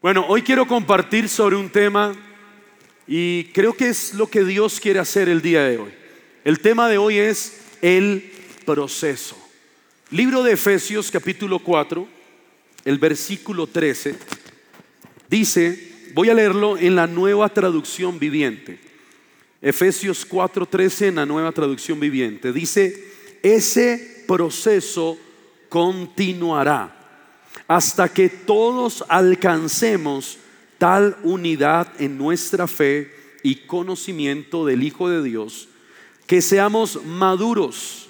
Bueno, hoy quiero compartir sobre un tema y creo que es lo que Dios quiere hacer el día de hoy. El tema de hoy es el proceso. Libro de Efesios capítulo 4, el versículo 13, dice, voy a leerlo en la nueva traducción viviente. Efesios 4:13 en la nueva traducción viviente. Dice, ese proceso continuará hasta que todos alcancemos tal unidad en nuestra fe y conocimiento del Hijo de Dios, que seamos maduros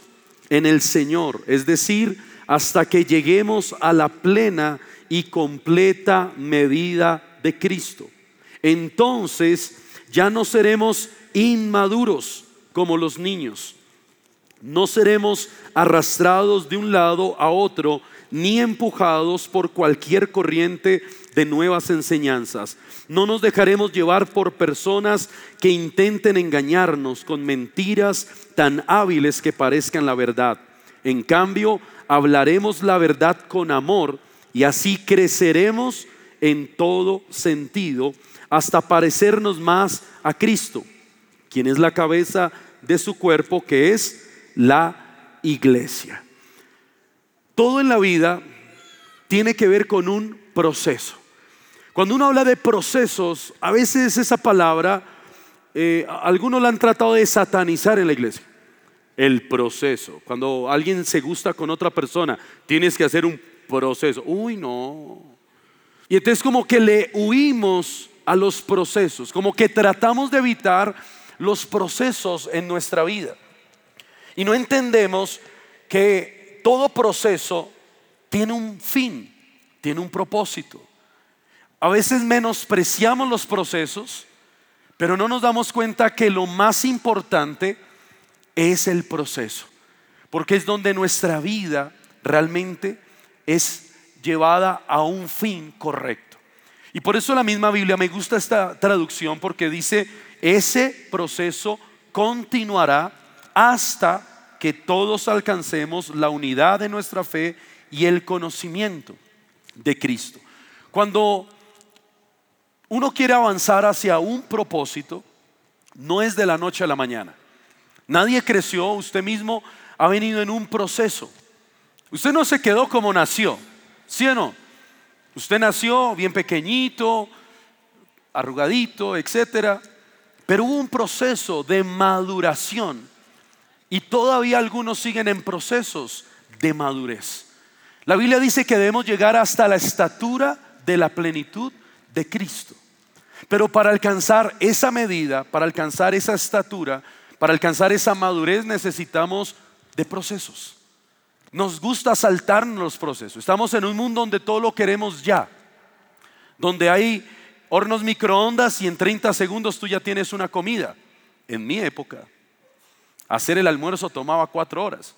en el Señor, es decir, hasta que lleguemos a la plena y completa medida de Cristo. Entonces ya no seremos inmaduros como los niños, no seremos arrastrados de un lado a otro, ni empujados por cualquier corriente de nuevas enseñanzas. No nos dejaremos llevar por personas que intenten engañarnos con mentiras tan hábiles que parezcan la verdad. En cambio, hablaremos la verdad con amor y así creceremos en todo sentido hasta parecernos más a Cristo, quien es la cabeza de su cuerpo, que es la iglesia. Todo en la vida tiene que ver con un proceso. Cuando uno habla de procesos, a veces esa palabra, eh, algunos la han tratado de satanizar en la iglesia. El proceso. Cuando alguien se gusta con otra persona, tienes que hacer un proceso. Uy, no. Y entonces como que le huimos a los procesos, como que tratamos de evitar los procesos en nuestra vida. Y no entendemos que todo proceso tiene un fin, tiene un propósito. A veces menospreciamos los procesos, pero no nos damos cuenta que lo más importante es el proceso, porque es donde nuestra vida realmente es llevada a un fin correcto. Y por eso la misma Biblia me gusta esta traducción porque dice, ese proceso continuará hasta que todos alcancemos la unidad de nuestra fe y el conocimiento de Cristo. Cuando uno quiere avanzar hacia un propósito, no es de la noche a la mañana. Nadie creció, usted mismo ha venido en un proceso. Usted no se quedó como nació, ¿sí o no? Usted nació bien pequeñito, arrugadito, etcétera, pero hubo un proceso de maduración y todavía algunos siguen en procesos de madurez. La Biblia dice que debemos llegar hasta la estatura de la plenitud de Cristo. Pero para alcanzar esa medida, para alcanzar esa estatura, para alcanzar esa madurez necesitamos de procesos. Nos gusta saltarnos los procesos. Estamos en un mundo donde todo lo queremos ya. Donde hay hornos microondas y en 30 segundos tú ya tienes una comida. En mi época Hacer el almuerzo tomaba cuatro horas.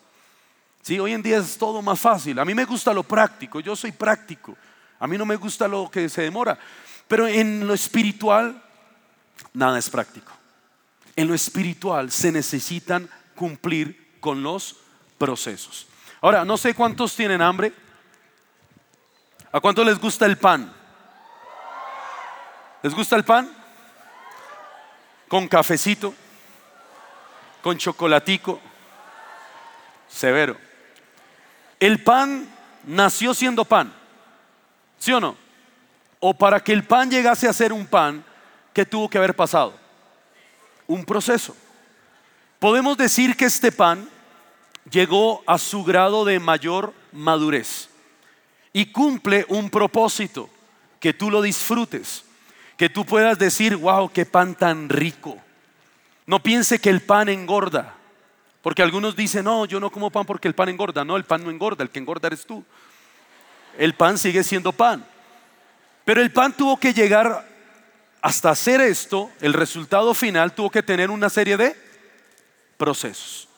Sí, hoy en día es todo más fácil. A mí me gusta lo práctico, yo soy práctico. A mí no me gusta lo que se demora. Pero en lo espiritual, nada es práctico. En lo espiritual se necesitan cumplir con los procesos. Ahora, no sé cuántos tienen hambre. ¿A cuántos les gusta el pan? ¿Les gusta el pan? Con cafecito con chocolatico. Severo. El pan nació siendo pan. ¿Sí o no? O para que el pan llegase a ser un pan, ¿qué tuvo que haber pasado? Un proceso. Podemos decir que este pan llegó a su grado de mayor madurez y cumple un propósito, que tú lo disfrutes, que tú puedas decir, wow, qué pan tan rico no piense que el pan engorda. Porque algunos dicen, no, yo no como pan porque el pan engorda. No, el pan no engorda, el que engorda eres tú. El pan sigue siendo pan. Pero el pan tuvo que llegar hasta hacer esto, el resultado final tuvo que tener una serie de procesos.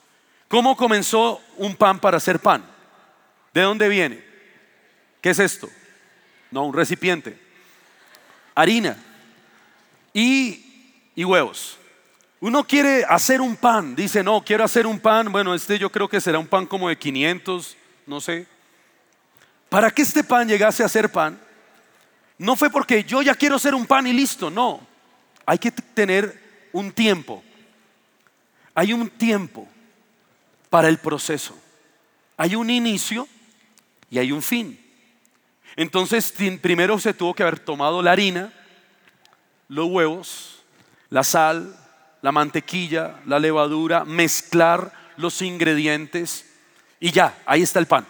¿Cómo comenzó un pan para hacer pan? ¿De dónde viene? ¿Qué es esto? No, un recipiente. Harina y, y huevos. Uno quiere hacer un pan, dice, no, quiero hacer un pan, bueno, este yo creo que será un pan como de 500, no sé. Para que este pan llegase a ser pan, no fue porque yo ya quiero ser un pan y listo, no. Hay que tener un tiempo. Hay un tiempo para el proceso. Hay un inicio y hay un fin. Entonces, primero se tuvo que haber tomado la harina, los huevos, la sal, la mantequilla, la levadura, mezclar los ingredientes y ya, ahí está el pan.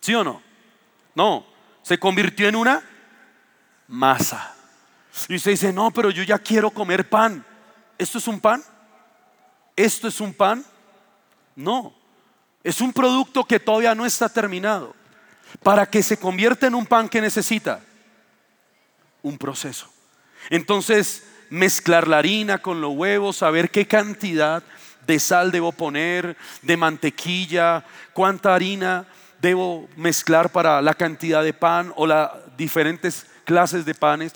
¿Sí o no? No, se convirtió en una masa. Y usted dice, no, pero yo ya quiero comer pan. ¿Esto es un pan? ¿Esto es un pan? No, es un producto que todavía no está terminado. Para que se convierta en un pan que necesita un proceso. Entonces, mezclar la harina con los huevos, saber qué cantidad de sal debo poner, de mantequilla, cuánta harina debo mezclar para la cantidad de pan o las diferentes clases de panes.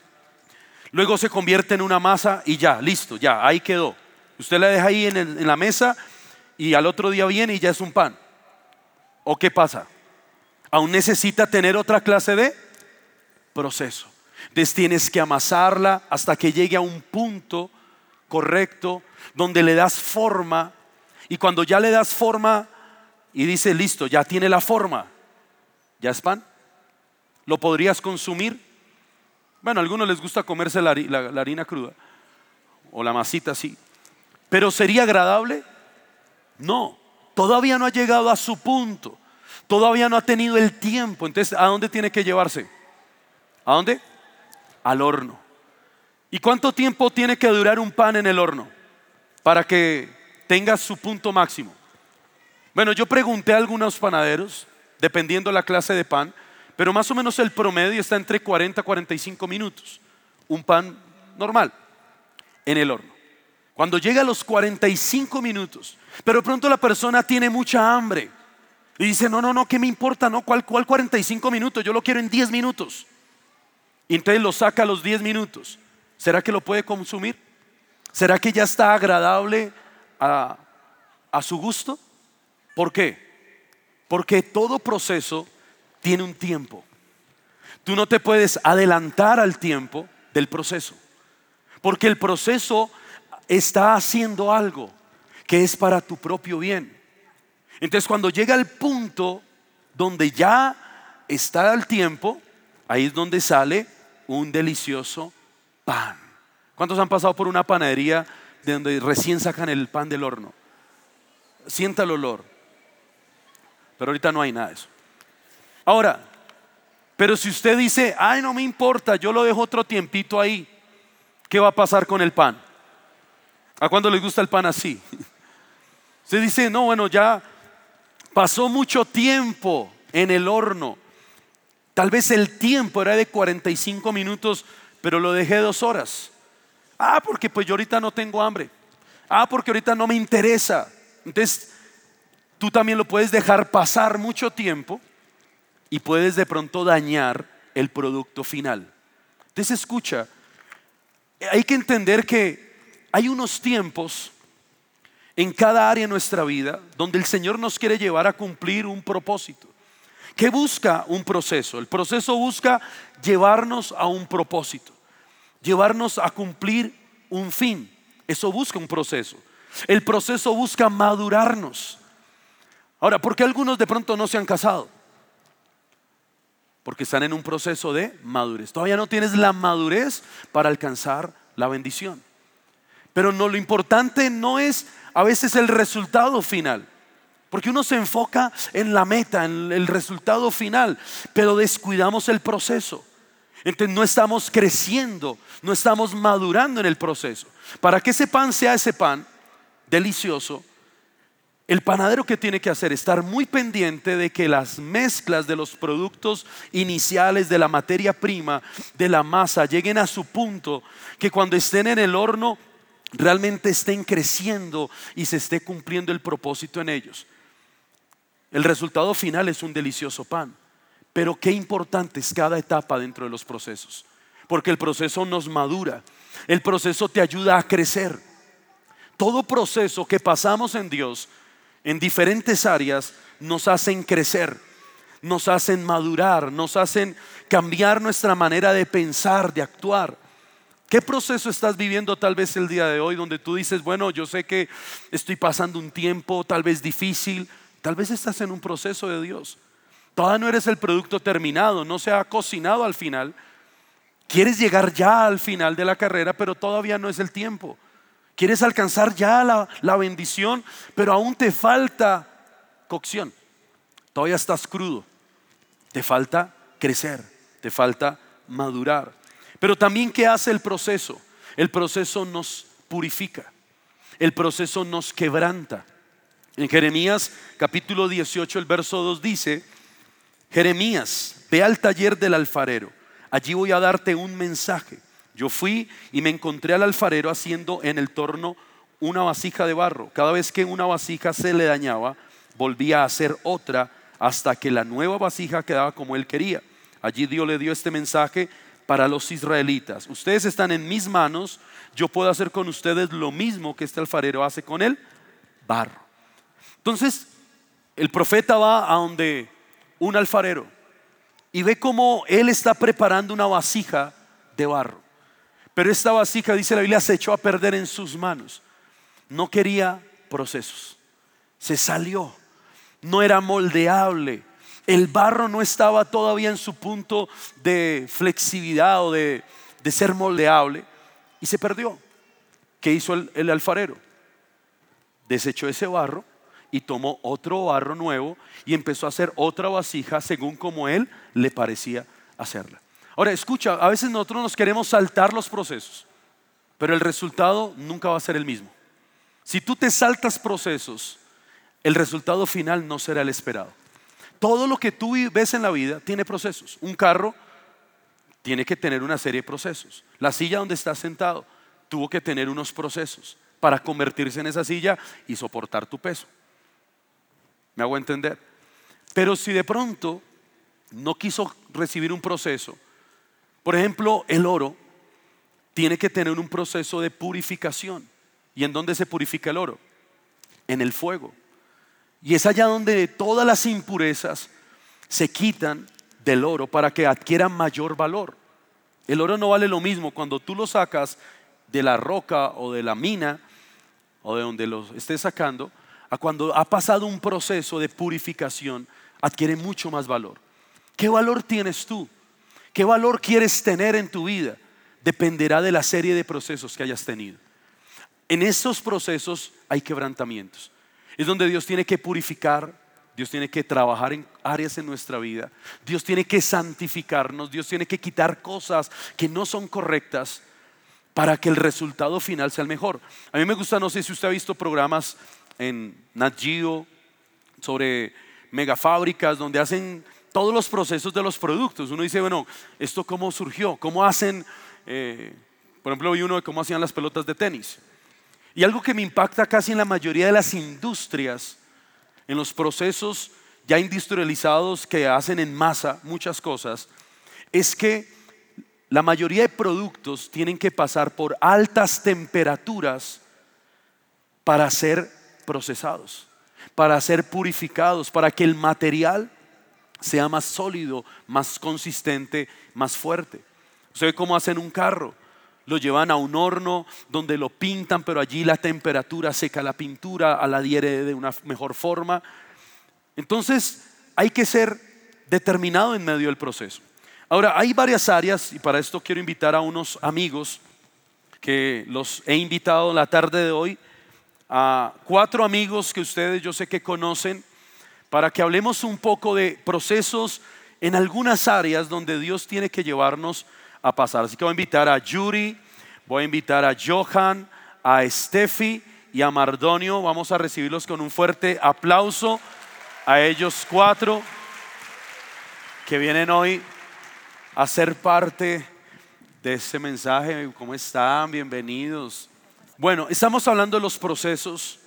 Luego se convierte en una masa y ya, listo, ya, ahí quedó. Usted la deja ahí en, la mesa y al otro día viene y ya es un pan. ¿O qué pasa? Aún necesita tener otra clase de proceso. Entonces tienes que amasarla hasta que llegue a un punto correcto donde le das forma y cuando ya le das forma y dice, listo, ya tiene la forma, ya es pan, ¿lo podrías consumir? Bueno, a algunos les gusta comerse la, harina cruda o la masita así, pero ¿sería agradable? No, todavía no ha llegado a su punto, todavía no ha tenido el tiempo, entonces ¿a dónde tiene que llevarse? ¿A dónde? Al horno. ¿Y cuánto tiempo tiene que durar un pan en el horno para que tenga su punto máximo? Bueno, yo pregunté a algunos panaderos, dependiendo la clase de pan, pero más o menos el promedio está entre 40 y 45 minutos. Un pan normal en el horno. Cuando llega a los 45 minutos, pero pronto la persona tiene mucha hambre y dice, no, no, no, ¿qué me importa? No, ¿cuál, cuál 45 minutos? Yo lo quiero en 10 minutos. Y entonces lo saca a los 10 minutos. ¿Será que lo puede consumir? ¿Será que ya está agradable a, a su gusto? ¿Por qué? Porque todo proceso tiene un tiempo. Tú no te puedes adelantar al tiempo del proceso. Porque el proceso está haciendo algo que es para tu propio bien. Entonces cuando llega el punto donde ya está el tiempo, ahí es donde sale un delicioso pan. ¿Cuántos han pasado por una panadería de donde recién sacan el pan del horno? Sienta el olor. Pero ahorita no hay nada de eso. Ahora, pero si usted dice, ay, no me importa, yo lo dejo otro tiempito ahí, ¿qué va a pasar con el pan? ¿A cuándo les gusta el pan así? Usted dice, no, bueno, ya pasó mucho tiempo en el horno. Tal vez el tiempo era de 45 minutos, pero lo dejé dos horas. Ah, porque pues yo ahorita no tengo hambre. Ah, porque ahorita no me interesa. Entonces, tú también lo puedes dejar pasar mucho tiempo y puedes de pronto dañar el producto final. Entonces, escucha, hay que entender que hay unos tiempos en cada área de nuestra vida donde el Señor nos quiere llevar a cumplir un propósito. ¿Qué busca un proceso? El proceso busca llevarnos a un propósito llevarnos a cumplir un fin. Eso busca un proceso. El proceso busca madurarnos. Ahora, ¿por qué algunos de pronto no se han casado? Porque están en un proceso de madurez. Todavía no tienes la madurez para alcanzar la bendición. Pero no lo importante no es a veces el resultado final. Porque uno se enfoca en la meta, en el resultado final, pero descuidamos el proceso. Entonces no estamos creciendo, no estamos madurando en el proceso. Para que ese pan sea ese pan delicioso, el panadero que tiene que hacer es estar muy pendiente de que las mezclas de los productos iniciales de la materia prima, de la masa, lleguen a su punto, que cuando estén en el horno realmente estén creciendo y se esté cumpliendo el propósito en ellos. El resultado final es un delicioso pan. Pero qué importante es cada etapa dentro de los procesos. Porque el proceso nos madura. El proceso te ayuda a crecer. Todo proceso que pasamos en Dios en diferentes áreas nos hacen crecer. nos hacen madurar, nos hacen cambiar nuestra manera de pensar, de actuar. ¿Qué proceso estás viviendo tal vez el día de hoy donde tú dices, bueno, yo sé que estoy pasando un tiempo tal vez difícil, tal vez estás en un proceso de Dios? Todavía no eres el producto terminado, no se ha cocinado al final. Quieres llegar ya al final de la carrera, pero todavía no es el tiempo. Quieres alcanzar ya la, la bendición, pero aún te falta cocción. Todavía estás crudo. Te falta crecer, te falta madurar. Pero también, ¿qué hace el proceso? El proceso nos purifica, el proceso nos quebranta. En Jeremías capítulo 18, el verso 2 dice, Jeremías, ve al taller del alfarero, allí voy a darte un mensaje. Yo fui y me encontré al alfarero haciendo en el torno una vasija de barro. Cada vez que una vasija se le dañaba, volvía a hacer otra hasta que la nueva vasija quedaba como él quería. Allí Dios le dio este mensaje para los israelitas. Ustedes están en mis manos, yo puedo hacer con ustedes lo mismo que este alfarero hace con el barro. Entonces, el profeta va a donde un alfarero y ve cómo él está preparando una vasija de barro. Pero esta vasija, dice la Biblia, se echó a perder en sus manos. No quería procesos. Se salió. No era moldeable. El barro no estaba todavía en su punto de flexibilidad o de, ser moldeable. Y se perdió. ¿Qué hizo el, el alfarero? Desechó ese barro y tomó otro barro nuevo y empezó a hacer otra vasija según como él le parecía hacerla. Ahora, escucha, a veces nosotros nos queremos saltar los procesos, pero el resultado nunca va a ser el mismo. Si tú te saltas procesos, el resultado final no será el esperado. Todo lo que tú ves en la vida tiene procesos. Un carro tiene que tener una serie de procesos. La silla donde estás sentado tuvo que tener unos procesos para convertirse en esa silla y soportar tu peso. ¿Me hago entender? Pero si de pronto no quiso recibir un proceso, por ejemplo, el oro tiene que tener un proceso de purificación. ¿Y en dónde se purifica el oro? En el fuego. Y es allá donde todas las impurezas se quitan del oro para que adquiera mayor valor. El oro no vale lo mismo cuando tú lo sacas de la roca o de la mina o de donde lo estés sacando a cuando ha pasado un proceso de purificación, adquiere mucho más valor. ¿Qué valor tienes tú? ¿Qué valor quieres tener en tu vida? Dependerá de la serie de procesos que hayas tenido. En esos procesos hay quebrantamientos. Es donde Dios tiene que purificar, Dios tiene que trabajar en áreas en nuestra vida, Dios tiene que santificarnos, Dios tiene que quitar cosas que no son correctas para que el resultado final sea el mejor. A mí me gusta, no sé si usted ha visto programas en Nat Geo sobre megafábricas donde hacen todos los procesos de los productos. Uno dice, bueno, ¿esto cómo surgió? ¿Cómo hacen, eh, por ejemplo, vi uno de cómo hacían las pelotas de tenis? Y algo que me impacta casi en la mayoría de las industrias, en los procesos ya industrializados que hacen en masa muchas cosas, es que la mayoría de productos tienen que pasar por altas temperaturas para ser procesados, para ser purificados, para que el material sea más sólido, más consistente, más fuerte. ¿Sabe cómo hacen un carro? Lo llevan a un horno donde lo pintan, pero allí la temperatura seca la pintura, a la adhiere de una mejor forma. Entonces hay que ser determinado en medio del proceso. Ahora, hay varias áreas y para esto quiero invitar a unos amigos que los he invitado la tarde de hoy a cuatro amigos que ustedes yo sé que conocen para que hablemos un poco de procesos en algunas áreas donde Dios tiene que llevarnos a pasar. Así que voy a invitar a Yuri, voy a invitar a Johan, a Steffi y a Mardonio. Vamos a recibirlos con un fuerte aplauso a ellos cuatro que vienen hoy a ser parte de este mensaje. ¿Cómo están? Bienvenidos. Bueno, estamos hablando de los procesos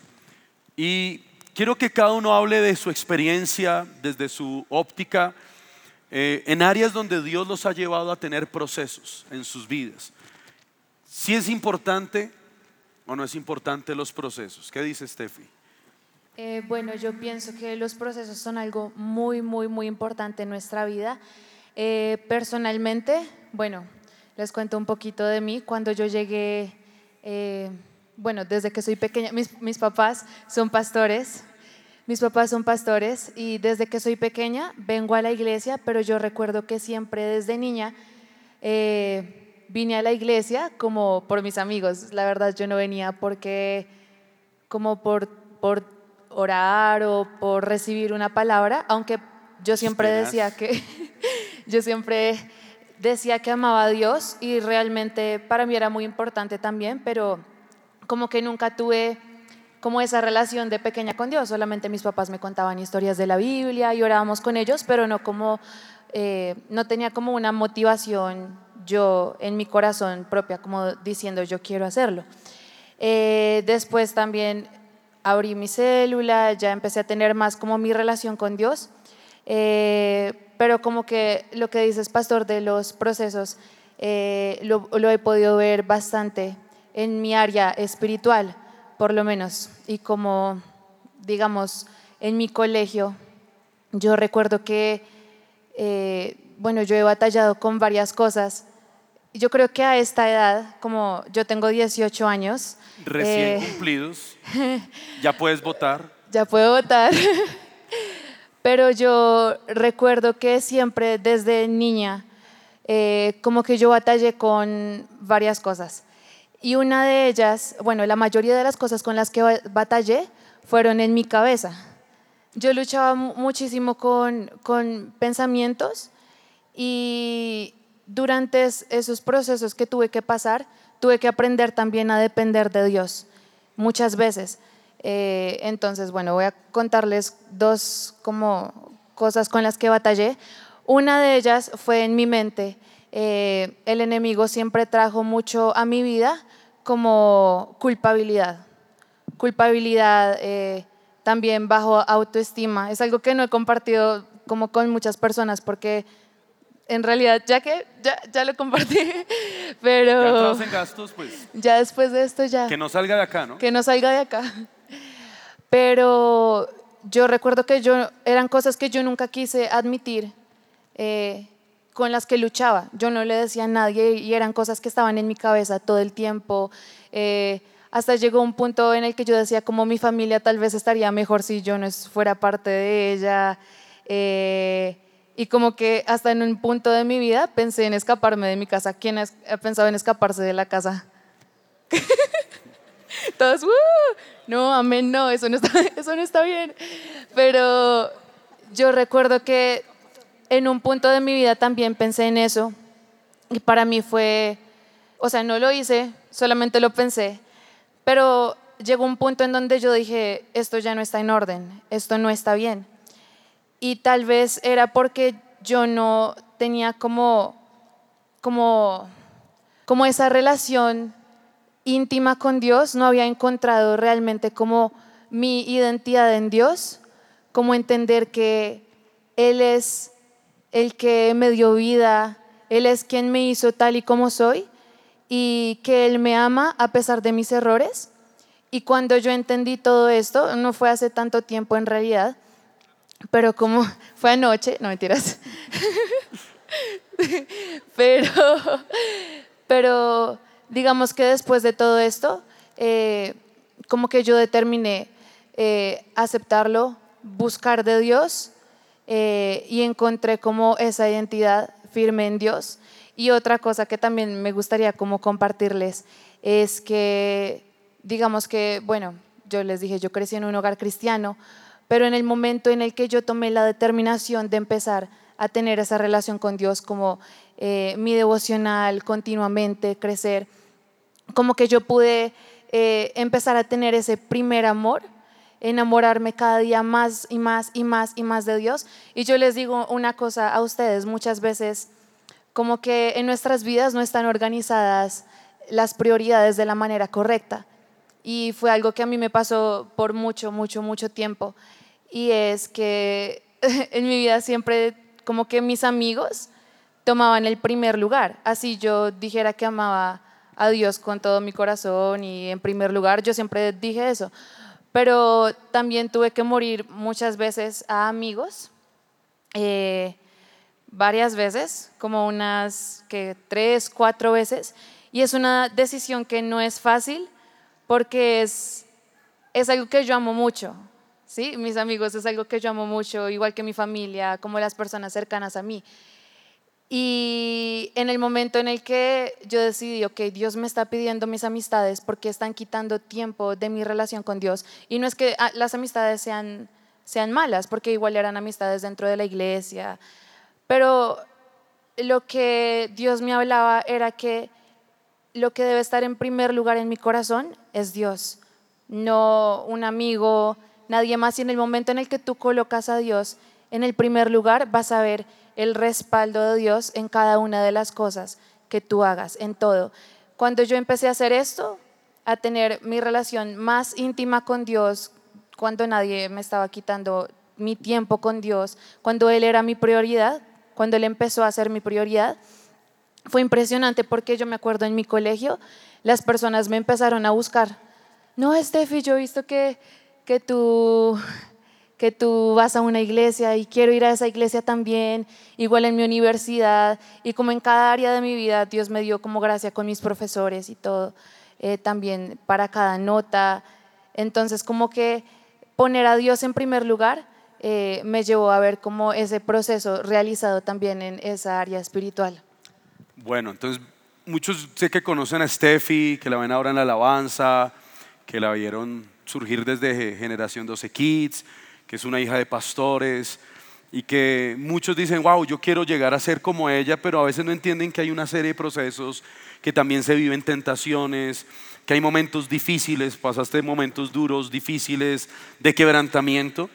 y quiero que cada uno hable de su experiencia desde su óptica eh, en áreas donde Dios los ha llevado a tener procesos en sus vidas. Si es importante o no es importante los procesos. ¿Qué dice Steffi? Eh, bueno, yo pienso que los procesos son algo muy, muy, muy importante en nuestra vida. Eh, personalmente, bueno, les cuento un poquito de mí. Cuando yo llegué, eh, bueno, desde que soy pequeña, mis, mis papás son pastores, mis papás son pastores y desde que soy pequeña vengo a la iglesia, pero yo recuerdo que siempre desde niña vine a la iglesia como por mis amigos. La verdad yo no venía porque como por, por orar o por recibir una palabra, aunque yo siempre decía que yo siempre decía que amaba a Dios y realmente para mí era muy importante también, pero como que nunca tuve como esa relación de pequeña con Dios, solamente mis papás me contaban historias de la Biblia y orábamos con ellos, pero no como eh, no tenía como una motivación yo en mi corazón propia, como diciendo yo quiero hacerlo. Eh, después también abrí mi célula, ya empecé a tener más como mi relación con Dios. Eh, pero como que lo que dices, pastor, de los procesos, eh, lo, lo, he podido ver bastante en mi área espiritual, por lo menos. Y como, digamos, en mi colegio, yo recuerdo que, eh, bueno, yo he batallado con varias cosas. Yo creo que a esta edad, como yo tengo 18 años, recién cumplidos, ya puedes votar. Ya puedo votar. Pero yo recuerdo que siempre desde niña, eh, como que yo batallé con varias cosas. Y una de ellas, bueno, la mayoría de las cosas con las que batallé fueron en mi cabeza. Yo luchaba muchísimo con, con pensamientos y durante esos procesos que tuve que pasar, tuve que aprender también a depender de Dios muchas veces. Eh, entonces, bueno, voy a contarles dos como cosas con las que batallé. Una de ellas fue en mi mente. Eh, el enemigo siempre trajo mucho a mi vida como culpabilidad. Culpabilidad, eh, también bajo autoestima. Es algo que no he compartido como con muchas personas porque en realidad, ya que ya, ya lo compartí, pero... Ya en gastos, pues. Ya después de esto ya... Que no salga de acá, ¿no? Que no salga de acá. Pero yo recuerdo que yo, eran cosas que yo nunca quise admitir, eh, con las que luchaba. Yo no le decía a nadie y eran cosas que estaban en mi cabeza todo el tiempo. Eh, hasta llegó un punto en el que yo decía como mi familia tal vez estaría mejor si yo no fuera parte de ella. Eh, y como que hasta en un punto de mi vida pensé en escaparme de mi casa. ¿Quién ha pensado en escaparse de la casa? Todos, no, amén, no, eso no, está, eso no está bien. Pero yo recuerdo que en un punto de mi vida también pensé en eso. Y para mí fue, o sea, no lo hice, solamente lo pensé. Pero llegó un punto en donde yo dije, esto ya no está en orden, esto no está bien y tal vez era porque yo no tenía como, como, como esa relación íntima con Dios, no había encontrado realmente como mi identidad en Dios, como entender que Él es el que me dio vida, Él es quien me hizo tal y como soy y que Él me ama a pesar de mis errores. Y cuando yo entendí todo esto, no fue hace tanto tiempo en realidad, pero como fue anoche, no mentiras, pero, pero digamos que después de todo esto, eh, como que yo determiné eh, aceptarlo, buscar de Dios eh, y encontré como esa identidad firme en Dios. Y otra cosa que también me gustaría como compartirles es que, digamos que, bueno, yo les dije, yo crecí en un hogar cristiano, pero en el momento en el que yo tomé la determinación de empezar a tener esa relación con Dios como mi devocional continuamente, crecer, como que yo pude eh, empezar a tener ese primer amor, enamorarme cada día más y más y más y más de Dios. Y yo les digo una cosa a ustedes, muchas veces como que en nuestras vidas no están organizadas las prioridades de la manera correcta. Y fue algo que a mí me pasó por mucho, mucho, mucho tiempo y es que en mi vida siempre como que mis amigos tomaban el primer lugar. Así yo dijera que amaba a Dios con todo mi corazón y en primer lugar, yo siempre dije eso. pero también tuve que morir muchas veces a amigos, eh, varias veces, como unas que tres, cuatro veces, y es una decisión que no es fácil porque es, es algo que yo amo mucho, ¿sí? Mis amigos es algo que yo amo mucho, igual que mi familia, como las personas cercanas a mí. Y en el momento en el que yo decidí, ok, Dios me está pidiendo mis amistades porque están quitando tiempo de mi relación con Dios. Y no es que ah, las amistades sean, sean malas, porque igual eran amistades dentro de la iglesia. Pero lo que Dios me hablaba era que lo que debe estar en primer lugar en mi corazón es Dios, no un amigo, nadie más. Y en el momento en el que tú colocas a Dios en el primer lugar, vas a ver el respaldo de Dios en cada una de las cosas que tú hagas, en todo. Cuando yo empecé a hacer esto, a tener mi relación más íntima con Dios, cuando nadie me estaba quitando mi tiempo con Dios, cuando Él era mi prioridad, cuando Él empezó a ser mi prioridad, fue impresionante porque yo me acuerdo en mi colegio, las personas me empezaron a buscar. No, Steffi, yo he visto que, que tú que tú vas a una iglesia y quiero ir a esa iglesia también, igual en mi universidad y como en cada área de mi vida Dios me dio como gracia con mis profesores y todo, eh, también para cada nota. Entonces como que poner a Dios en primer lugar eh, me llevó a ver como ese proceso realizado también en esa área espiritual. Bueno, entonces muchos sé que conocen a Steffi, que la ven ahora en la alabanza, que la vieron surgir desde Generación 12 Kids que es una hija de pastores y que muchos dicen, wow, yo quiero llegar a ser como ella, pero a veces no entienden que hay una serie de procesos, que también se viven tentaciones, que hay momentos difíciles, pasaste momentos duros, difíciles, de quebrantamiento,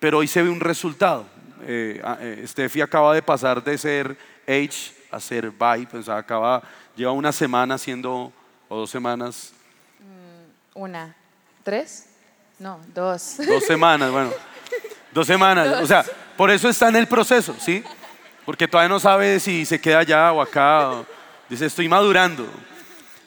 pero hoy se ve un resultado. Eh, eh, Steffi acaba de pasar de ser H a ser by, pues acaba, lleva una semana haciendo, o dos semanas. Mm, una, tres, no, dos. Dos semanas, bueno. Dos semanas. O sea, por eso está en el proceso, ¿sí? Porque todavía no sabe si se queda allá o acá. Dice, estoy madurando.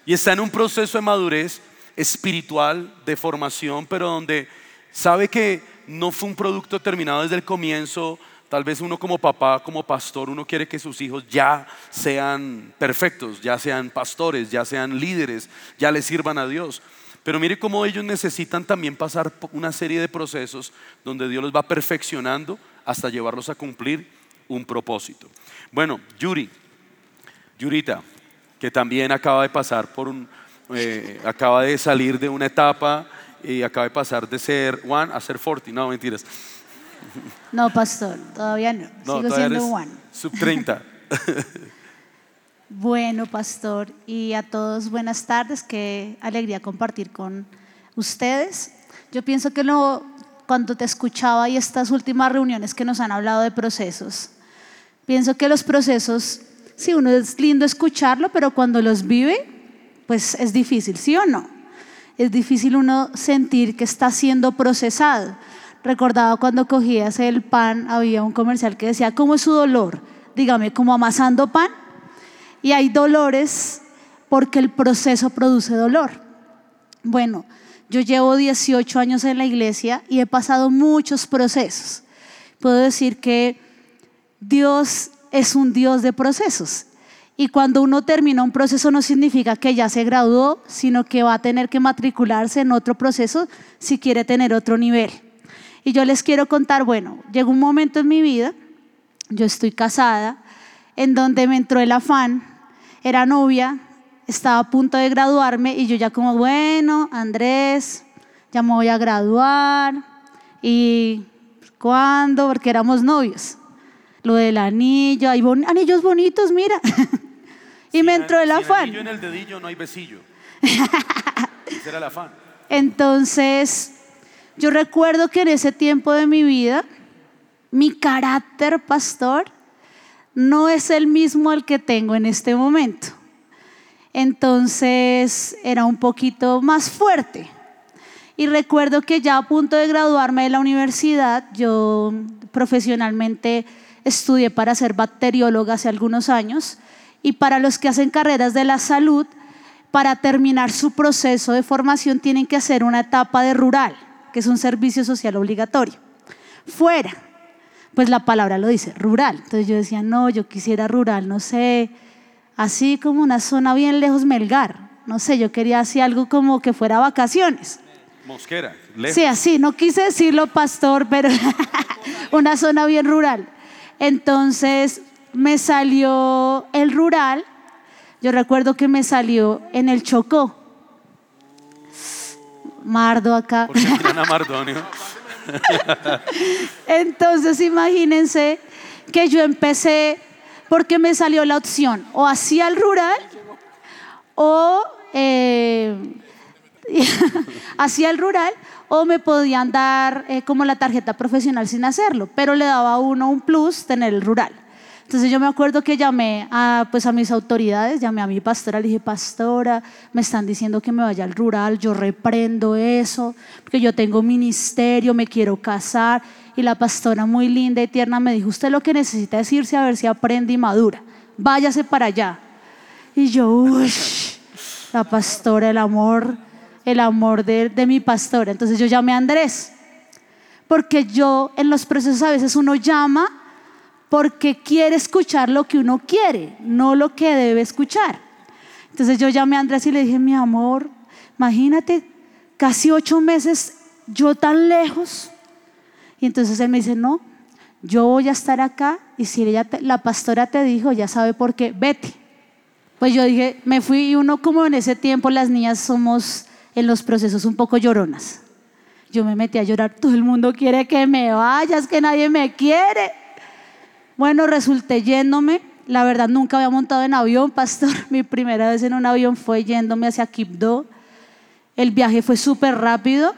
Y está en un proceso de madurez espiritual, de formación, pero donde sabe que no fue un producto terminado desde el comienzo. Tal vez uno como papá, como pastor, uno quiere que sus hijos ya sean perfectos, ya sean pastores, ya sean líderes, ya le sirvan a Dios. Pero mire cómo ellos necesitan también pasar una serie de procesos donde Dios los va perfeccionando hasta llevarlos a cumplir un propósito. Bueno, Yuri, Yurita, que también acaba de pasar por un, eh, acaba de salir de una etapa y acaba de pasar de ser one a ser 40, no mentiras. No, pastor, todavía no. Sigo siendo one. Sub 30. Bueno, pastor, y a todos buenas tardes, qué alegría compartir con ustedes. Yo pienso que cuando te escuchaba y estas últimas reuniones que nos han hablado de procesos, pienso que los procesos, sí, uno es lindo escucharlo, pero cuando los vive, pues es difícil, ¿sí o no? Es difícil uno sentir que está siendo procesado. Recordaba cuando cogías el pan, había un comercial que decía, ¿cómo es su dolor? Dígame, ¿como amasando pan? Y hay dolores porque el proceso produce dolor. Bueno, yo llevo 18 años en la iglesia y he pasado muchos procesos. Puedo decir que Dios es un Dios de procesos. Y cuando uno termina un proceso no significa que ya se graduó, sino que va a tener que matricularse en otro proceso si quiere tener otro nivel. Y yo les quiero contar, bueno, llegó un momento en mi vida, yo estoy casada, en donde me entró el afán era novia, estaba a punto de graduarme y yo ya como, bueno, Andrés, ya me voy a graduar. ¿Y cuándo? Porque éramos novios. Lo del anillo, hay anillos bonitos, mira. y me entró el afán. Anillo en el dedillo no hay besillo. Ese era el afán. Entonces, yo recuerdo que en ese tiempo de mi vida, mi carácter, pastor, no es el mismo al que tengo en este momento. Entonces era un poquito más fuerte. Y recuerdo que ya a punto de graduarme de la universidad, yo profesionalmente estudié para ser bacterióloga hace algunos años y para los que hacen carreras de la salud, para terminar su proceso de formación tienen que hacer una etapa de rural. que es un servicio social obligatorio. Fuera, pues la palabra lo dice, rural. Entonces yo decía, no, yo quisiera rural, no sé, así como una zona bien lejos Melgar. No sé, yo quería así algo como que fuera vacaciones. Mosquera, lejos. Sí, así, no quise decirlo pastor, pero una zona bien rural. Entonces me salió el rural, yo recuerdo que me salió en el Chocó. Mardo acá. ¿Por qué? Entonces imagínense que yo empecé porque me salió la opción o hacía el rural o eh, hacía el rural o me podían dar eh, como la tarjeta profesional sin hacerlo, pero le daba a uno un plus tener el rural. Entonces yo me acuerdo que llamé a, pues a mis autoridades, llamé a mi pastora, le dije, pastora, me están diciendo que me vaya al rural, yo reprendo eso, porque yo tengo ministerio, me quiero casar. Y la pastora muy linda y tierna me dijo, usted lo que necesita es irse a ver si aprende y madura, váyase para allá. Y yo, uy, la pastora, el amor, el amor de, de mi pastora. Entonces yo llamé a Andrés, porque yo en los procesos a veces uno llama porque quiere escuchar lo que uno quiere, no lo que debe escuchar. Entonces yo llamé a Andrés y le dije, mi amor, imagínate, casi ocho meses yo tan lejos. Y entonces él me dice, no, yo voy a estar acá y si ella la pastora te dijo, ya sabe por qué, vete. Pues yo dije, me fui y uno como en ese tiempo las niñas somos en los procesos un poco lloronas. Yo me metí a llorar, todo el mundo quiere que me vayas, que nadie me quiere. Bueno, resulté yéndome. La verdad, nunca había montado en avión, pastor. Mi primera vez en un avión fue yéndome hacia Quibdó. El viaje fue súper rápido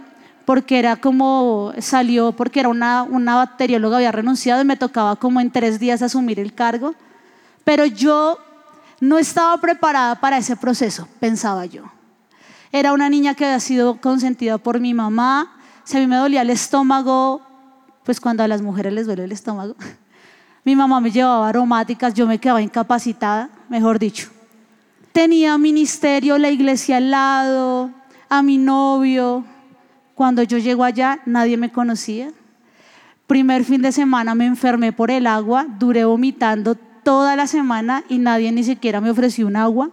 porque era como salió, porque era una, una bacterióloga, había renunciado y me tocaba como en tres días asumir el cargo. Pero yo no estaba preparada para ese proceso, pensaba yo. Era una niña que había sido consentida por mi mamá. Si a mí me dolía el estómago, pues cuando a las mujeres les duele el estómago, mi mamá me llevaba aromáticas, yo me quedaba incapacitada, mejor dicho. Tenía ministerio, la iglesia al lado, a mi novio. Cuando yo llego allá, nadie me conocía. Primer fin de semana me enfermé por el agua, duré vomitando toda la semana y nadie ni siquiera me ofreció un agua.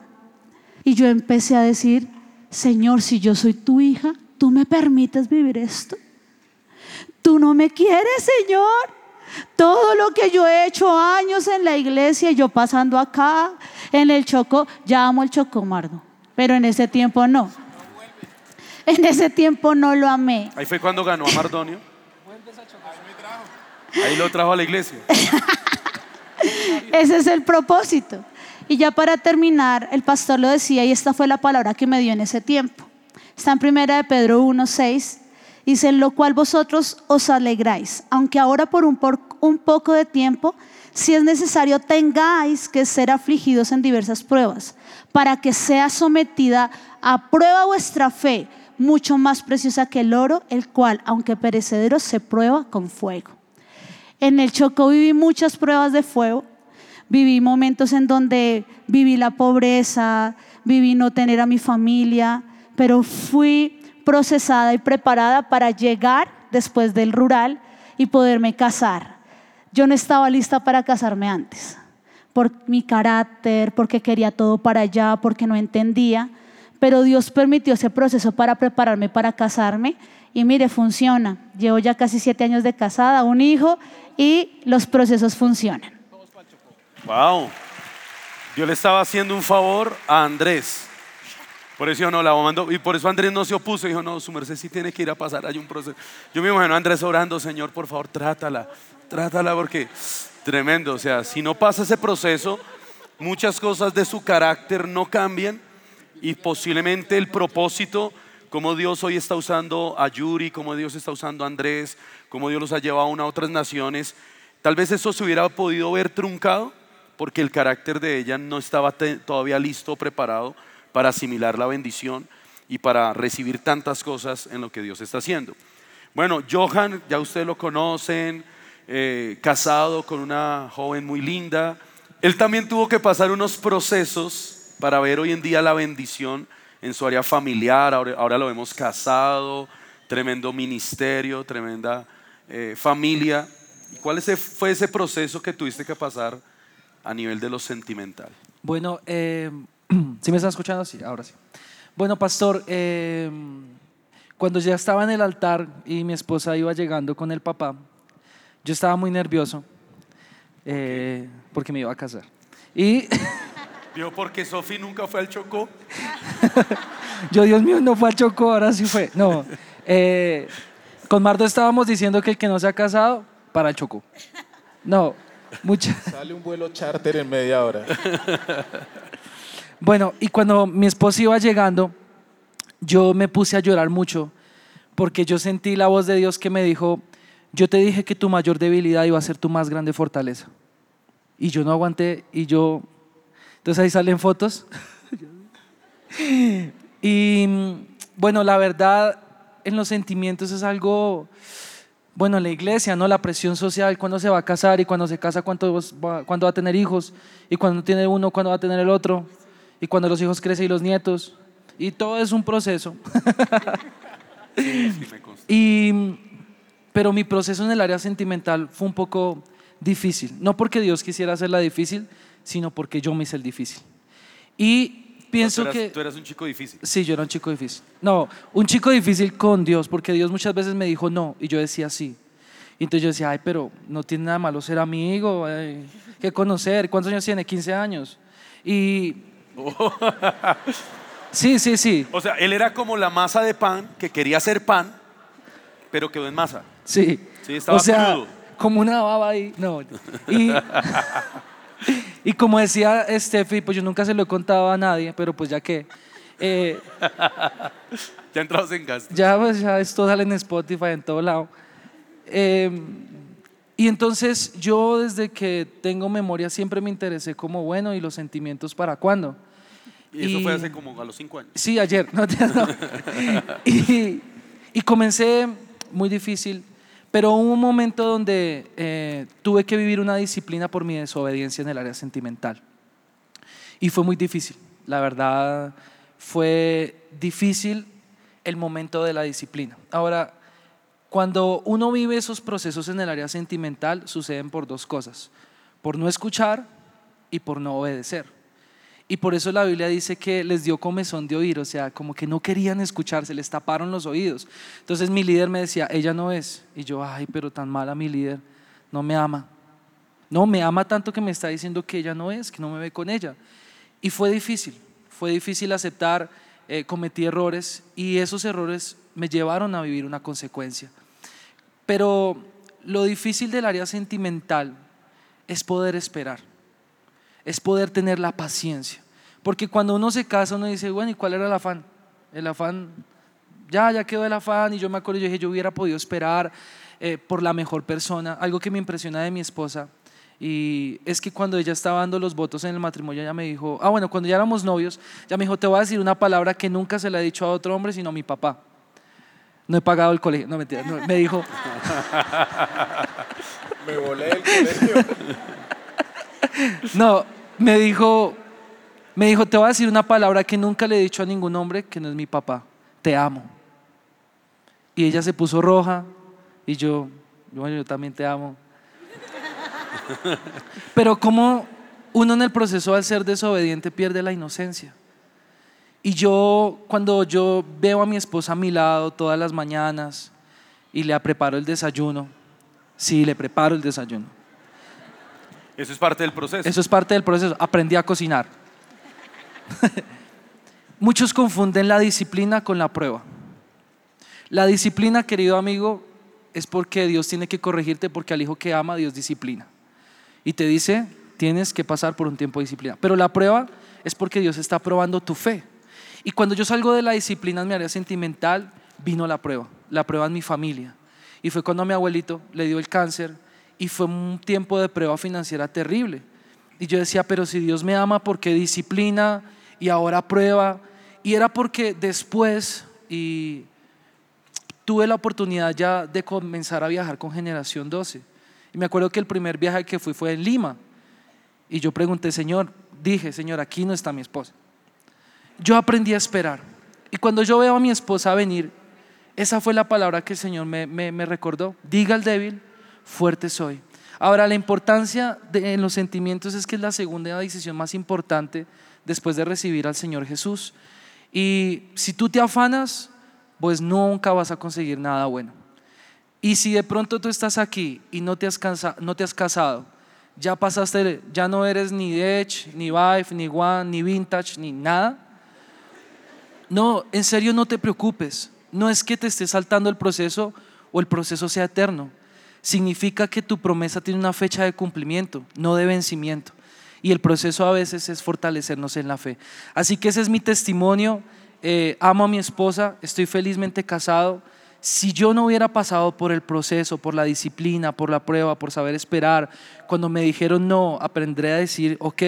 Y yo empecé a decir, Señor, si yo soy tu hija, ¿tú me permites vivir esto? ¿Tú no me quieres, Señor? Todo lo que yo he hecho años en la iglesia, yo pasando acá en el Chocó, ya amo el Chocó, Mardo, pero en ese tiempo no. En ese tiempo no lo amé. Ahí fue cuando ganó a Mardonio. Ahí lo trajo a la iglesia. Ese es el propósito. Y ya para terminar, el pastor lo decía y esta fue la palabra que me dio en ese tiempo. Está en primera de Pedro 1:6 Dice, en lo cual vosotros os alegráis, aunque ahora por un, por un poco de tiempo, si es necesario, tengáis que ser afligidos en diversas pruebas, para que sea sometida a prueba vuestra fe, mucho más preciosa que el oro, el cual, aunque perecedero, se prueba con fuego. En el Chocó viví muchas pruebas de fuego, viví momentos en donde viví la pobreza, viví no tener a mi familia, pero fui procesada y preparada para llegar después del rural y poderme casar. Yo no estaba lista para casarme antes, por mi carácter, porque quería todo para allá, porque no entendía, pero Dios permitió ese proceso para prepararme para casarme y mire, funciona. Llevo ya casi siete años de casada, un hijo y los procesos funcionan. Wow. Yo le estaba haciendo un favor a Andrés. Por eso no la mando. Y por eso Andrés no se opuso. Dijo, no, su merced sí tiene que ir a pasar. Hay un proceso. Yo me imagino a Andrés orando, Señor, por favor, trátala. Trátala porque tremendo. O sea, si no pasa ese proceso, muchas cosas de su carácter no cambian. Y posiblemente el propósito, como Dios hoy está usando a Yuri, como Dios está usando a Andrés, como Dios los ha llevado a otras naciones, tal vez eso se hubiera podido ver truncado porque el carácter de ella no estaba todavía listo, preparado para asimilar la bendición y para recibir tantas cosas en lo que Dios está haciendo. Bueno, Johan, ya ustedes lo conocen, eh, casado con una joven muy linda. Él también tuvo que pasar unos procesos para ver hoy en día la bendición en su área familiar. Ahora, lo vemos casado, tremendo ministerio, tremenda eh, familia. ¿Cuál fue ese proceso que tuviste que pasar a nivel de lo sentimental? Bueno, eh, ¿sí me están escuchando? Sí, ahora sí. Bueno, pastor, eh, cuando ya estaba en el altar y mi esposa iba llegando con el papá, yo estaba muy nervioso eh, porque me iba a casar. Y ¿Vio por qué Sofi nunca fue al Chocó? yo, Dios mío, no fue a Chocó, ahora sí fue. No, eh, con Mardo estábamos diciendo que el que no se ha casado, para el Chocó. No, mucha. Sale un vuelo charter en media hora. Bueno, y cuando mi esposa iba llegando, yo me puse a llorar mucho porque yo sentí la voz de Dios que me dijo, yo te dije que tu mayor debilidad iba a ser tu más grande fortaleza. Y yo no aguanté y yo... Entonces ahí salen fotos. y bueno, la verdad, en los sentimientos es algo... Bueno, en la iglesia, ¿no? La presión social, cuándo se va a casar y cuando se casa, cuándo va, cuándo va a tener hijos y cuando tiene uno, cuándo va a tener el otro y cuando los hijos crecen y los nietos. Y todo es un proceso. Sí, consta. Y, pero mi proceso en el área sentimental fue un poco difícil. No porque Dios quisiera hacerla difícil, sino porque yo me hice el difícil. Y pienso tú eras, que... Tú eras un chico difícil. Sí, yo era un chico difícil. No, un chico difícil con Dios, porque Dios muchas veces me dijo no y yo decía sí. Y entonces yo decía, ay, pero no tiene nada malo ser amigo, ay, que conocer. ¿Cuántos años tiene? 15 años. Y... Sí, sí, sí. O sea, él era como la masa de pan que quería hacer pan, pero quedó en masa. Sí. Sí, estaba o sea, crudo. como una baba ahí. No. Y, y como decía Steffi, pues yo nunca se lo he contado a nadie, pero pues ya que. eh, Ya entrabas en gas. ya, pues, ya esto sale en Spotify, en todo lado. Eh, y entonces yo desde que tengo memoria siempre me interesé como bueno y los sentimientos para cuándo. Y eso Y- fue hace como a los cinco años. Sí, ayer. No, no. Y, y comencé muy difícil, pero hubo un momento donde eh, tuve que vivir una disciplina por mi desobediencia en el área sentimental. Y fue muy difícil. La verdad, fue difícil el momento de la disciplina. Ahora, cuando uno vive esos procesos en el área sentimental, suceden por dos cosas. Por no escuchar y por no obedecer. Y por eso la Biblia dice que les dio comezón de oír, o sea, como que no querían escucharse, les taparon los oídos. Entonces mi líder me decía, ella no es. Y yo, ay, pero tan mala mi líder, no me ama. No, me ama tanto que me está diciendo que ella no es, que no me ve con ella. Y fue difícil, fue difícil aceptar, eh, cometí errores y esos errores me llevaron a vivir una consecuencia. Pero lo difícil del área sentimental es poder esperar es poder tener la paciencia. Porque cuando uno se casa, uno dice, bueno, ¿y cuál era el afán? El afán, ya, ya quedó el afán. Y yo me acuerdo, yo dije, yo hubiera podido esperar eh, por la mejor persona. Algo que me impresiona de mi esposa. Y es que cuando ella estaba dando los votos en el matrimonio, ella me dijo, ah, bueno, cuando ya éramos novios, ya me dijo, te voy a decir una palabra que nunca se la he dicho a otro hombre, sino a mi papá. No he pagado el colegio. No, mentira. no, me dijo, Me volé del colegio. No, me dijo, me dijo, te voy a decir una palabra que nunca le he dicho a ningún hombre, que no es mi papá. Te amo. Y ella se puso roja y yo, bueno, yo también te amo. Pero como uno en el proceso al ser desobediente pierde la inocencia. Y yo, cuando yo veo a mi esposa a mi lado todas las mañanas y le preparo el desayuno, sí, le preparo el desayuno. Eso es parte del proceso. Eso es parte del proceso. Aprendí a cocinar. Muchos confunden la disciplina con la prueba. La disciplina, querido amigo, es porque Dios tiene que corregirte porque al hijo que ama Dios disciplina. Y te dice, tienes que pasar por un tiempo de disciplina. Pero la prueba es porque Dios está probando tu fe. Y cuando yo salgo de la disciplina en mi área sentimental, vino la prueba. La prueba en mi familia. Y fue cuando a mi abuelito le dio el cáncer y fue un tiempo de prueba financiera terrible. Y yo decía, pero si Dios me ama, ¿por qué disciplina y ahora prueba? Y era porque después y tuve la oportunidad ya de comenzar a viajar con Generación 12. Y me acuerdo que el primer viaje que fui fue en Lima. Y yo pregunté, Señor, dije, Señor, aquí no está mi esposa. Yo aprendí a esperar. Y cuando yo veo a mi esposa venir, Esa fue la palabra que el Señor me, me- me recordó. Diga al débil, fuerte soy. Ahora, la importancia de, en los sentimientos es que es la segunda decisión más importante después de recibir al Señor Jesús. Y si tú te afanas, pues nunca vas a conseguir nada bueno. Y si de pronto tú estás aquí y no te has, cansa- no te has casado, ya pasaste, ya no eres ni Edge, ni Vive, ni One, ni Vintage, ni nada. No, en serio no te preocupes. No es que te estés saltando el proceso o el proceso sea eterno. Significa que tu promesa tiene una fecha de cumplimiento, no de vencimiento. Y el proceso a veces es fortalecernos en la fe. Así que ese es mi testimonio. Eh, amo a mi esposa, estoy felizmente casado. Si yo no hubiera pasado por el proceso, por la disciplina, por la prueba, por saber esperar, cuando me dijeron no, aprenderé a decir, ok,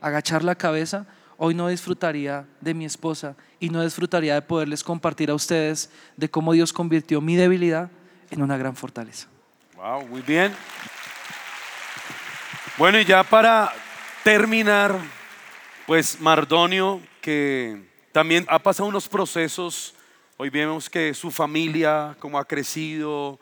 agachar la cabeza, hoy no disfrutaría de mi esposa y no disfrutaría de poderles compartir a ustedes de cómo Dios convirtió mi debilidad en una gran fortaleza. Wow, muy bien. Bueno, y ya para terminar, pues Mardonio, que también ha pasado unos procesos, hoy vemos que su familia, cómo ha crecido,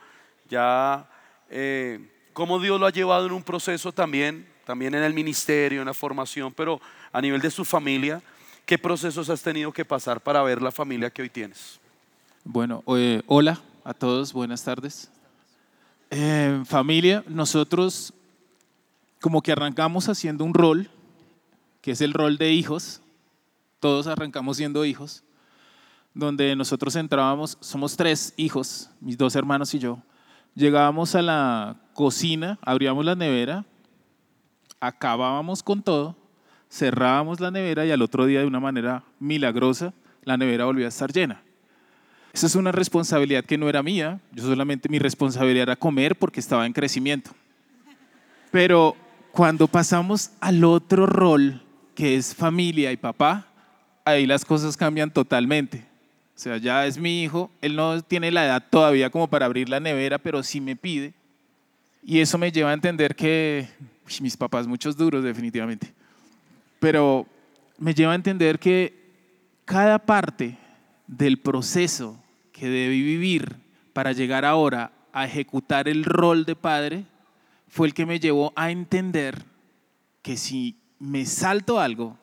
ya, eh, cómo Dios lo ha llevado en un proceso también, también en el ministerio, en la formación, pero a nivel de su familia, ¿qué procesos has tenido que pasar para ver la familia que hoy tienes? Bueno, eh, hola a todos, buenas tardes. Eh, familia, nosotros como que arrancamos haciendo un rol, que es el rol de hijos, todos arrancamos siendo hijos, donde nosotros entrábamos, somos tres hijos, mis dos hermanos y yo, llegábamos a la cocina, abríamos la nevera, acabábamos con todo, cerrábamos la nevera y al otro día de una manera milagrosa la nevera volvía a estar llena. Esa es una responsabilidad que no era mía, yo solamente mi responsabilidad era comer porque estaba en crecimiento. Pero cuando pasamos al otro rol, que es familia y papá, ahí las cosas cambian totalmente. O sea, ya es mi hijo, él no tiene la edad todavía como para abrir la nevera, pero sí me pide. Y eso me lleva a entender que uy, mis papás muchos duros definitivamente. Pero me lleva a entender que cada parte del proceso que debí vivir para llegar ahora a ejecutar el rol de padre fue el que me llevó a entender que si me salto algo,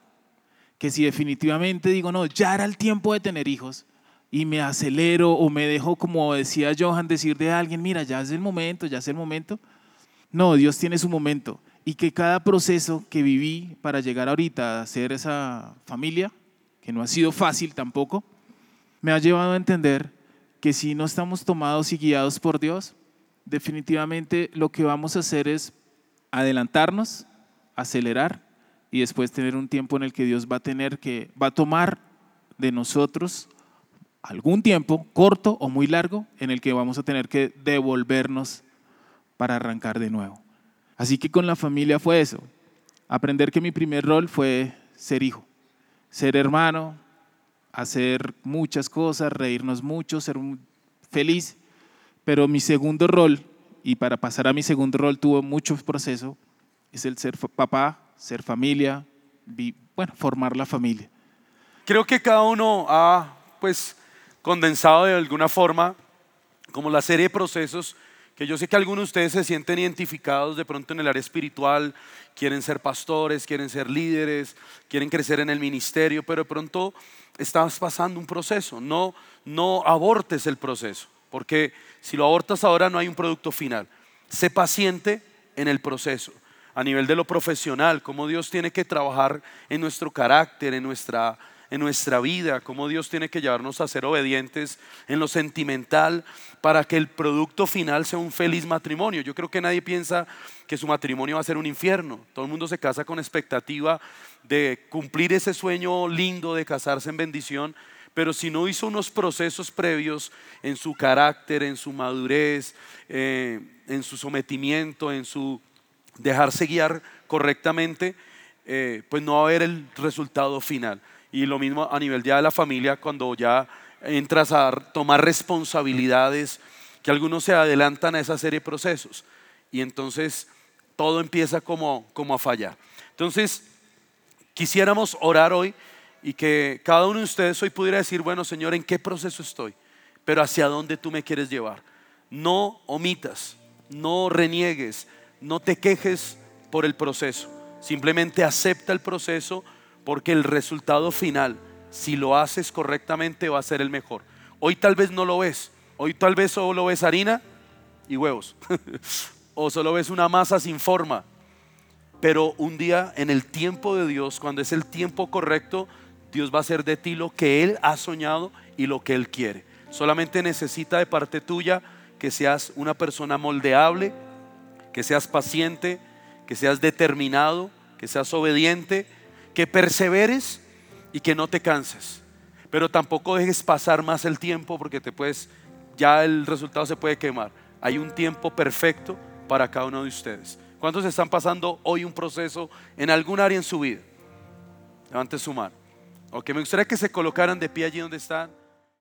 que si definitivamente digo, no, ya era el tiempo de tener hijos y me acelero o me dejo, como decía Johan, decir de alguien, mira, ya es el momento, ya es el momento. No, Dios tiene su momento y que cada proceso que viví para llegar ahorita a ser esa familia, que no ha sido fácil tampoco, me ha llevado a entender que si no estamos tomados y guiados por Dios, definitivamente lo que vamos a hacer es adelantarnos, acelerar y después tener un tiempo en el que Dios va a tener que, va a tomar de nosotros algún tiempo, corto o muy largo, en el que vamos a tener que devolvernos para arrancar de nuevo. Así que con la familia fue eso, aprender que mi primer rol fue ser hijo, ser hermano, hacer muchas cosas, reírnos mucho, ser feliz, pero mi segundo rol, y para pasar a mi segundo rol tuvo mucho proceso, es el ser papá, ser familia, bueno, formar la familia. Creo que cada uno ha pues condensado de alguna forma como la serie de procesos que yo sé que algunos de ustedes se sienten identificados de pronto en el área espiritual, quieren ser pastores, quieren ser líderes, quieren crecer en el ministerio, pero de pronto estás pasando un proceso. No, no abortes el proceso, porque si lo abortas ahora no hay un producto final. Sé paciente en el proceso. A nivel de lo profesional, cómo Dios tiene que trabajar en nuestro carácter, en nuestra en nuestra vida, cómo Dios tiene que llevarnos a ser obedientes en lo sentimental para que el producto final sea un feliz matrimonio. Yo creo que nadie piensa que su matrimonio va a ser un infierno. Todo el mundo se casa con expectativa de cumplir ese sueño lindo de casarse en bendición, pero si no hizo unos procesos previos en su carácter, en su madurez, eh, en su sometimiento, en su dejarse guiar correctamente, eh, pues no va a haber el resultado final. Y lo mismo a nivel ya de la familia, cuando ya entras a tomar responsabilidades, que algunos se adelantan a esa serie de procesos. Y entonces todo empieza como, como a fallar. Entonces, quisiéramos orar hoy y que cada uno de ustedes hoy pudiera decir, bueno Señor, ¿en qué proceso estoy? pero hacia dónde tú me quieres llevar. No omitas, no reniegues, no te quejes por el proceso. Simplemente acepta el proceso porque el resultado final, si lo haces correctamente, va a ser el mejor. Hoy tal vez no lo ves. Hoy tal vez solo ves harina y huevos. o solo ves una masa sin forma. Pero un día en el tiempo de Dios, cuando es el tiempo correcto, Dios va a hacer de ti lo que Él ha soñado y lo que Él quiere. Solamente necesita de parte tuya que seas una persona moldeable, que seas paciente, que seas determinado, que seas obediente, que perseveres y que no te canses. Pero tampoco dejes pasar más el tiempo porque te puedes, ya el resultado se puede quemar. Hay un tiempo perfecto para cada uno de ustedes. ¿Cuántos están pasando hoy un proceso en algún área en su vida? Levante su mano. Ok, me gustaría que se colocaran de pie allí donde están.